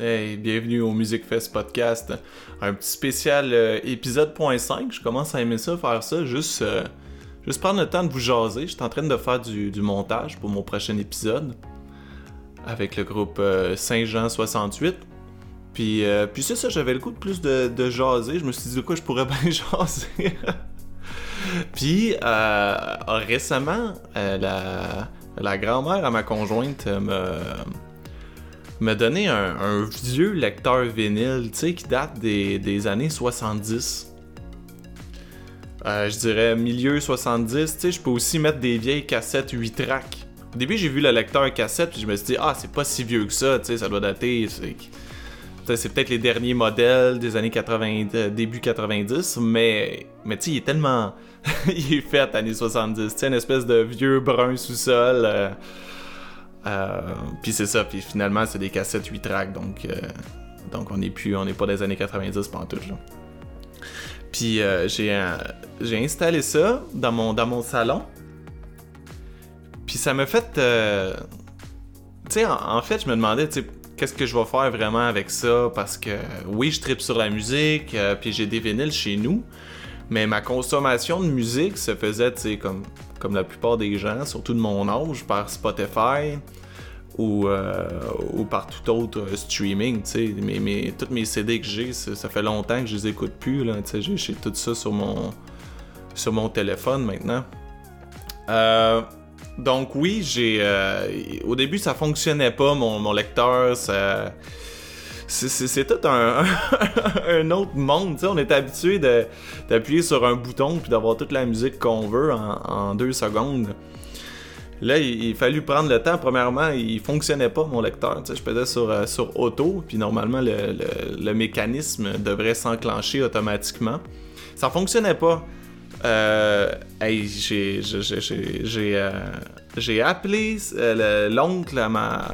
Hey, bienvenue au Music Fest Podcast. Un petit spécial euh, épisode .5. Je commence à aimer ça, faire ça, juste, euh, juste prendre le temps de vous jaser. Je suis en train de faire du, du montage pour mon prochain épisode avec le groupe euh, Saint-Jean 68. Puis, euh, puis c'est ça, j'avais le goût de plus de, jaser. Je me suis dit de quoi je pourrais bien jaser? puis récemment, la, la grand-mère à ma conjointe euh, me donné un, un vieux lecteur vinyle, tu sais, qui date des, des années 70. Euh, je dirais milieu 70, tu sais, je peux aussi mettre des vieilles cassettes 8 tracks. Au début, j'ai vu le lecteur cassette, puis je me suis dit, ah, c'est pas si vieux que ça, tu sais, ça doit dater. C'est peut-être les derniers modèles des années 80, euh, début 90, mais, mais tu sais, il est tellement. il est fait années 70, tu sais, une espèce de vieux brun sous-sol. euh, euh, puis c'est ça, puis finalement, c'est des cassettes 8 tracks, donc, euh, donc on n'est plus, on n'est pas des années 90 pantoute, là. Puis euh, j'ai, installé ça dans mon, salon. Puis ça m'a fait. Tu sais, en, fait, je me demandais, tu qu'est-ce que je vais faire vraiment avec ça? Parce que oui, je tripe sur la musique, puis j'ai des vinyles chez nous. Mais ma consommation de musique se faisait, comme, comme la plupart des gens, surtout de mon âge, par Spotify ou, euh, par tout autre euh, streaming, tu sais. Mes, toutes mes CD que j'ai, ça, fait longtemps que je les écoute plus, là, tu sais. J'ai, tout ça sur mon, sur mon téléphone maintenant. Euh, donc oui, j'ai... au début, ça fonctionnait pas, mon, mon lecteur, ça... C'est, tout un, autre monde, tu sais. On est habitué d'appuyer sur un bouton puis d'avoir toute la musique qu'on veut en, deux secondes. Là, il, il fallu prendre le temps. Premièrement, il fonctionnait pas mon lecteur. Je faisais sur, euh, sur auto, puis normalement, le, mécanisme devrait s'enclencher automatiquement. Ça fonctionnait pas. Euh, hey, j'ai, euh, appelé euh, le- l'oncle à ma,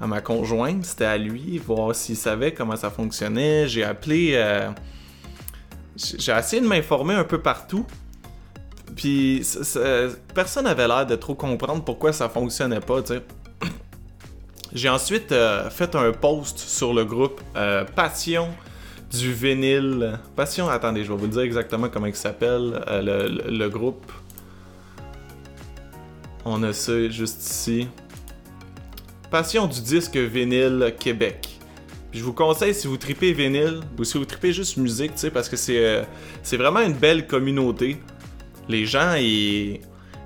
à ma conjointe, c'était à lui, voir s'il savait comment ça fonctionnait. J'ai appelé. euh, j'ai essayé de m'informer un peu partout. Puis ça- personne n'avait l'air de trop comprendre pourquoi ça fonctionnait pas. J'ai ensuite euh, fait un post sur le groupe euh, Passion du vinyle. Passion, attendez, je vais vous dire exactement comment il s'appelle, euh, le, le- le groupe. On a ça juste ici. Passion du disque vinyle Québec. Puis je vous conseille, si vous tripez vinyle, ou si vous tripez juste musique, tu sais, parce que c'est euh, c'est vraiment une belle communauté. Les gens, ils,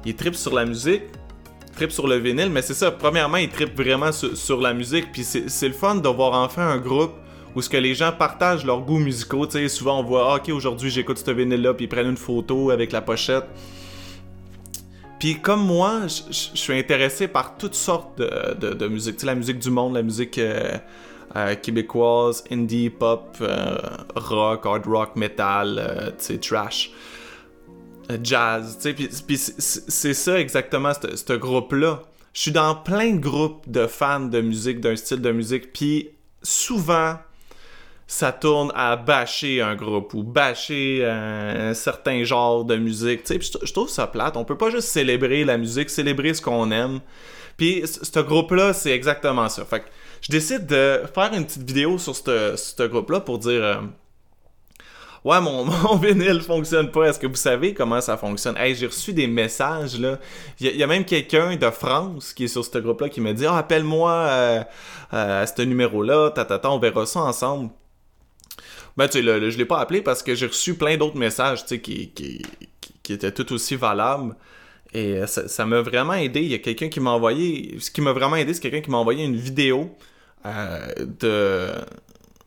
ils tripent sur la musique, tripent sur le vinyle, mais c'est ça, premièrement, ils tripent vraiment sur, la musique, puis c'est le fun de voir enfin un groupe où ce que les gens partagent leurs goûts musicaux, tu sais, souvent on voit, ah, ok, aujourd'hui j'écoute ce vinyle-là, puis ils prennent une photo avec la pochette. Puis comme moi, je- suis intéressé par toutes sortes de, de, de musique. Tu sais, la musique du monde, la musique euh, euh, québécoise, indie, pop, euh, rock, hard rock, metal, tu sais, trash, jazz. Tu sais, puis, puis c'est- ça exactement, ce groupe-là. Je suis dans plein de groupes de fans de musique, d'un style de musique, puis souvent, ça tourne à bâcher un groupe ou bâcher un, certain genre de musique. Tu sais, je, trouve ça plate. On peut pas juste célébrer la musique, célébrer ce qu'on aime. Puis ce groupe-là, c'est exactement ça. Fait que je décide de faire une petite vidéo sur ce groupe-là pour dire... euh, Ouais, mon, mon vinyle fonctionne pas. Est-ce que vous savez comment ça fonctionne? Hey, j'ai reçu des messages, là. Il y, a- il y a même quelqu'un de France qui est sur ce groupe-là qui me dit Ah, appelle-moi euh, euh, à ce numéro-là, tatata, on verra ça ensemble. Ben, tu sais, le- je l'ai pas appelé parce que j'ai reçu plein d'autres messages, tu sais, qui, qui, qui- étaient tout aussi valables. Et euh, ça m'a vraiment aidé. Il y a quelqu'un qui m'a envoyé. Ce qui m'a vraiment aidé, c'est quelqu'un qui m'a envoyé une vidéo euh, de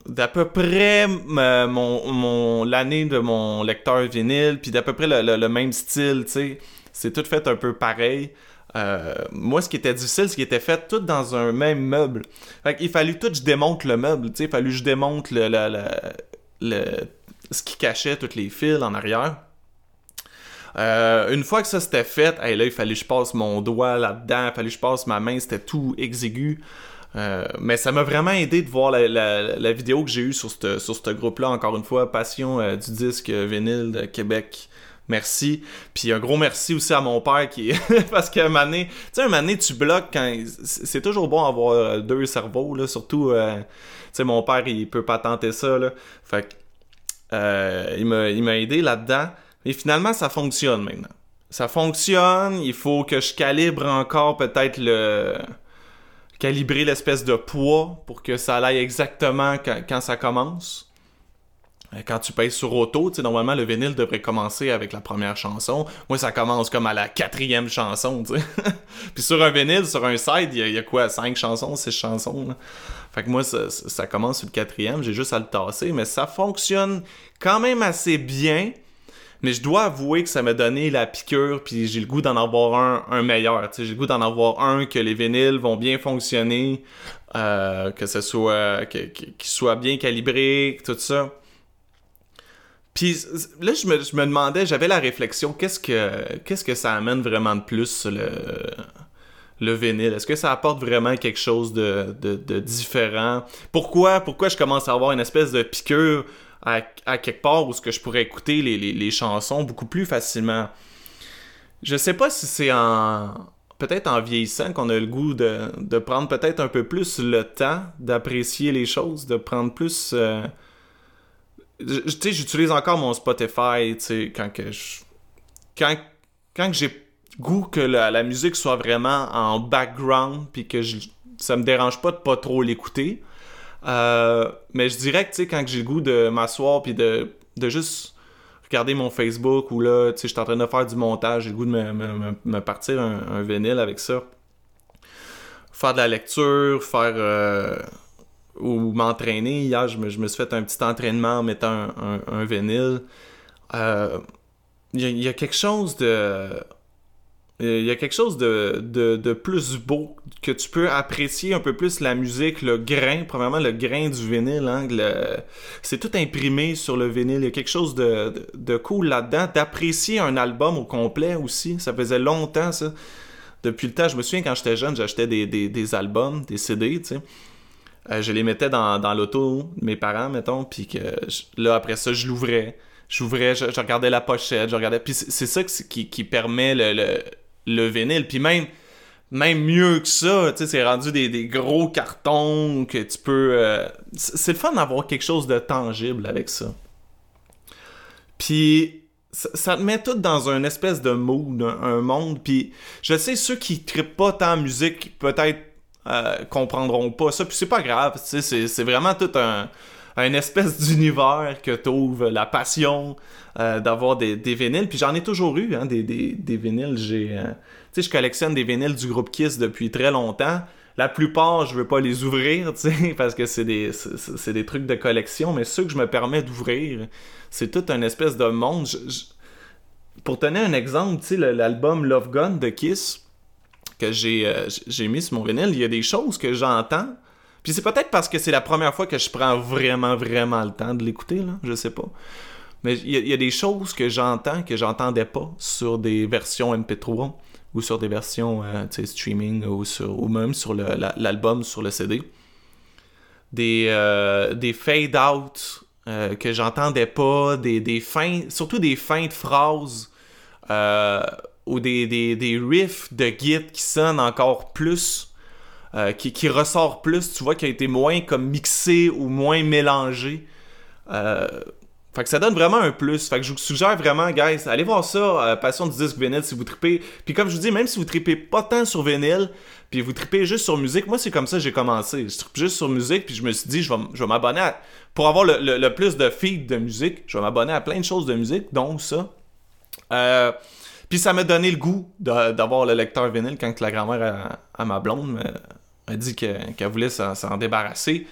d'à peu près ma- mon, mon l'année de mon lecteur vinyle, puis d'à peu près le, le- même style, tu sais. C'est tout fait un peu pareil. Euh, moi, ce qui était difficile, c'est qu'il était fait tout dans un même meuble. Fait qu'il fallu tout que je démonte le meuble, tu sais. Il fallu que je démonte le, ce qui cachait tous les fils en arrière. Euh, une fois que ça c'était fait, là, il fallait que je passe mon doigt là-dedans, il fallait que je passe ma main, c'était tout exigu. Euh, mais ça m'a vraiment aidé de voir la, vidéo que j'ai eue sur ce sur ce groupe-là, encore une fois, Passion euh, du disque vinyle de Québec. Merci. Puis un gros merci aussi à mon père qui parce moment donné, tu sais un donné, tu bloques quand c'est toujours bon d'avoir euh, deux cerveaux là, surtout euh, tu sais mon père il peut pas tenter ça là. Fait que euh, il m'a aidé là-dedans et finalement ça fonctionne maintenant. Ça fonctionne, il faut que je calibre encore peut-être le calibrer l'espèce de poids pour que ça aille exactement quand ça commence. Euh, quand tu payes sur auto, tu sais, normalement, le vinyle devrait commencer avec la première chanson. Moi, ça commence comme à la quatrième chanson, tu sais. Puis sur un vinyle, sur un side, il y, a quoi, cinq chansons, six chansons, Fait que moi, ça, commence sur le quatrième, j'ai juste à le tasser, mais ça fonctionne quand même assez bien. Mais je dois avouer que ça m'a donné la piqûre, puis j'ai le goût d'en avoir un, un meilleur. J'ai le goût d'en avoir un que les vinyles vont bien fonctionner, euh, que ce soit, qu'il soit bien calibré, tout ça. Puis là, je me, je me demandais, j'avais la réflexion, qu'est-ce que qu'est-ce que ça amène vraiment de plus le, le vinyle? Est-ce que ça apporte vraiment quelque chose de, de, différent? Pourquoi, pourquoi je commence à avoir une espèce de piqûre à, à quelque part où ce que je pourrais écouter les, les, chansons beaucoup plus facilement? Je sais pas si c'est en peut-être en vieillissant qu'on a le goût de, de prendre peut-être un peu plus le temps d'apprécier les choses, de prendre plus... Euh, tu sais, j'utilise encore mon Spotify, tu sais, quand que je... Quand, j'ai goût que la, musique soit vraiment en background, puis que je, ça me dérange pas de pas trop l'écouter. Euh, mais je dirais que, tu sais, quand j'ai le goût de m'asseoir, puis de, de juste regarder mon Facebook, ou là, tu sais, je suis en train de faire du montage, j'ai le goût de me, me, partir un, un, vinyle avec ça. Faire de la lecture, faire... Euh, ou m'entraîner. Hier, je me, suis fait un petit entraînement en mettant un, un, vinyle. Il euh, y, a quelque chose de. Il y a quelque chose de, de, de, plus beau que tu peux apprécier un peu plus la musique, le grain, premièrement le grain du vinyle. Hein, c'est tout imprimé sur le vinyle. Il y a quelque chose de, de cool là-dedans. D'apprécier un album au complet aussi. Ça faisait longtemps, ça. Depuis le temps, je me souviens quand j'étais jeune, j'achetais des, des, des albums, des CD, tu sais. Euh, je les mettais dans, dans l'auto de mes parents, mettons, puis que là, après ça, je l'ouvrais. J'ouvrais, je, regardais la pochette, je regardais. Puis c'est ça qui, qui, permet le, le, le vinyle. Puis même, même mieux que ça, tu sais, c'est rendu des, des, gros cartons que tu peux. Euh, c'est le fun d'avoir quelque chose de tangible avec ça. Puis ça, te met tout dans un espèce de mood, un, monde. Puis je sais, ceux qui trippent pas tant musique, peut-être euh, comprendront pas ça. Puis c'est pas grave, c'est vraiment tout un, espèce d'univers que t'ouvres, la passion euh, d'avoir des, des, vinyles. Puis j'en ai toujours eu, hein, des, des, des vinyles. J'ai, euh, tu sais, je collectionne des vinyles du groupe Kiss depuis très longtemps. La plupart, je veux pas les ouvrir, tu sais, parce que c'est des, c'est des trucs de collection. Mais ceux que je me permets d'ouvrir, c'est tout un espèce de monde. Pour tenir un exemple, tu sais, l'album Love Gun de Kiss, que euh, j'ai mis sur mon vinyle, il y a des choses que j'entends. Puis c'est peut-être parce que c'est la première fois que je prends vraiment, vraiment le temps de l'écouter, là. Je sais pas. Mais il y, a des choses que j'entends que j'entendais pas sur des versions MP3 ou sur des versions euh, streaming ou, sur, ou même sur l'album, sur le CD. Des, euh, des fade-out que j'entendais pas, des, des fins, surtout des fins de phrases ou des, des, des riffs de Git qui sonnent encore plus, euh, qui, qui ressort plus, tu vois, qui a été moins comme mixé ou moins mélangé. Euh, fait que ça donne vraiment un plus. Fait que je vous suggère vraiment, guys, allez voir ça, euh, Passion du disque vinyle si vous tripez. Puis comme je vous dis, même si vous tripez pas tant sur vinyle, puis vous tripez juste sur musique, moi c'est comme ça que j'ai commencé. Je tripe juste sur musique, puis je me suis dit, je vais, je vais m'abonner à... Pour avoir le, le, plus de feed de musique, je vais m'abonner à plein de choses de musique, donc ça. Euh... Puis ça m'a donné le goût d'avoir le lecteur vinyle quand la grand-mère à, ma blonde m'a dit qu'elle voulait s'en débarrasser. Tu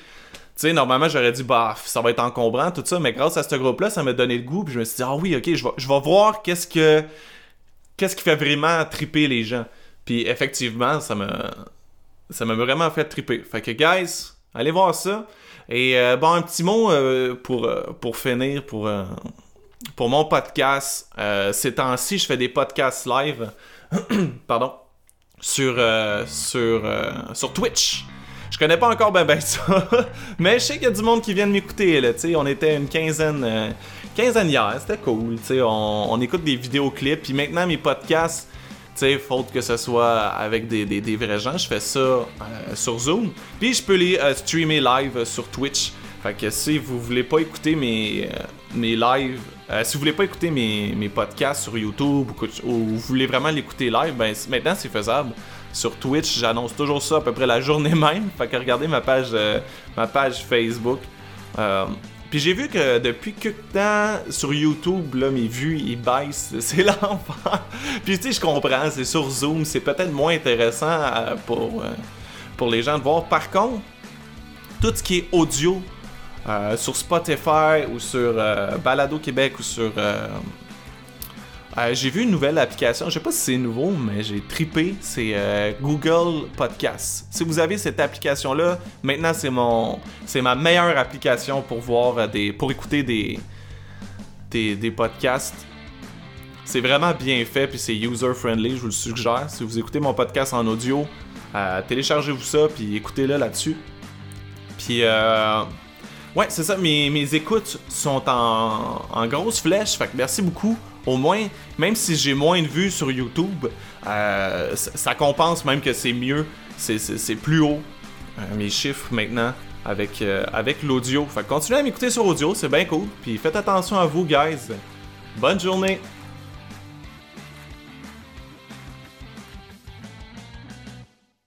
sais, normalement, j'aurais dit, bah, ça va être encombrant, tout ça, mais grâce à ce groupe-là, ça m'a donné le goût, puis je me suis dit, ah oui, ok, je vais, voir qu'est-ce que qu'est-ce qui fait vraiment triper les gens. Puis effectivement, ça m'a ça m'a vraiment fait triper. Fait que, guys, allez voir ça. Et euh, bon, un petit mot euh, pour, euh, pour finir, pour pour mon podcast. Euh, ces temps-ci, je fais des podcasts live. Pardon. Sur, euh, euh, sur Twitch. Je connais pas encore ben ben ça, mais je sais qu'il y a du monde qui vient de m'écouter, on était une quinzaine, euh, quinzaine hier, c'était cool, on, on, écoute des vidéoclips, puis maintenant mes podcasts, tu faute que ce soit avec des, des, des, vrais gens, je fais ça sur Zoom, puis je peux les streamer live sur Twitch, fait que si vous voulez pas écouter mes, euh, mes lives, euh, si vous voulez pas écouter mes, mes podcasts sur YouTube ou, ou vous voulez vraiment l'écouter live, ben maintenant c'est faisable. Sur Twitch, j'annonce toujours ça à peu près la journée même. Fait que regardez ma page, euh, ma page Facebook. Puis j'ai vu que depuis que temps sur YouTube, mes vues ils baissent, c'est l'enfer. Puis tu sais, je comprends, c'est sur Zoom, c'est peut-être moins intéressant pour, pour les gens de voir. Par contre, tout ce qui est audio, euh, sur Spotify ou sur euh, Balado Québec ou sur. Euh, j'ai vu une nouvelle application, je sais pas si c'est nouveau, mais j'ai tripé, c'est Google Podcast. Si vous avez cette application-là, maintenant c'est mon, c'est ma meilleure application pour voir des, pour écouter des, des, des podcasts. C'est vraiment bien fait puis c'est user friendly, je vous le suggère. Si vous écoutez mon podcast en audio, téléchargez-vous ça puis écoutez-le là-dessus. Puis Ouais, c'est ça. Mes, mes, écoutes sont en, en grosse flèche. Fait que merci beaucoup. Au moins, même si j'ai moins de vues sur YouTube, euh, ça, compense même que c'est mieux. C'est plus haut, euh, mes chiffres maintenant, avec, euh, avec l'audio. Fait que continuez à m'écouter sur audio, c'est bien cool. Puis faites attention à vous, guys. Bonne journée!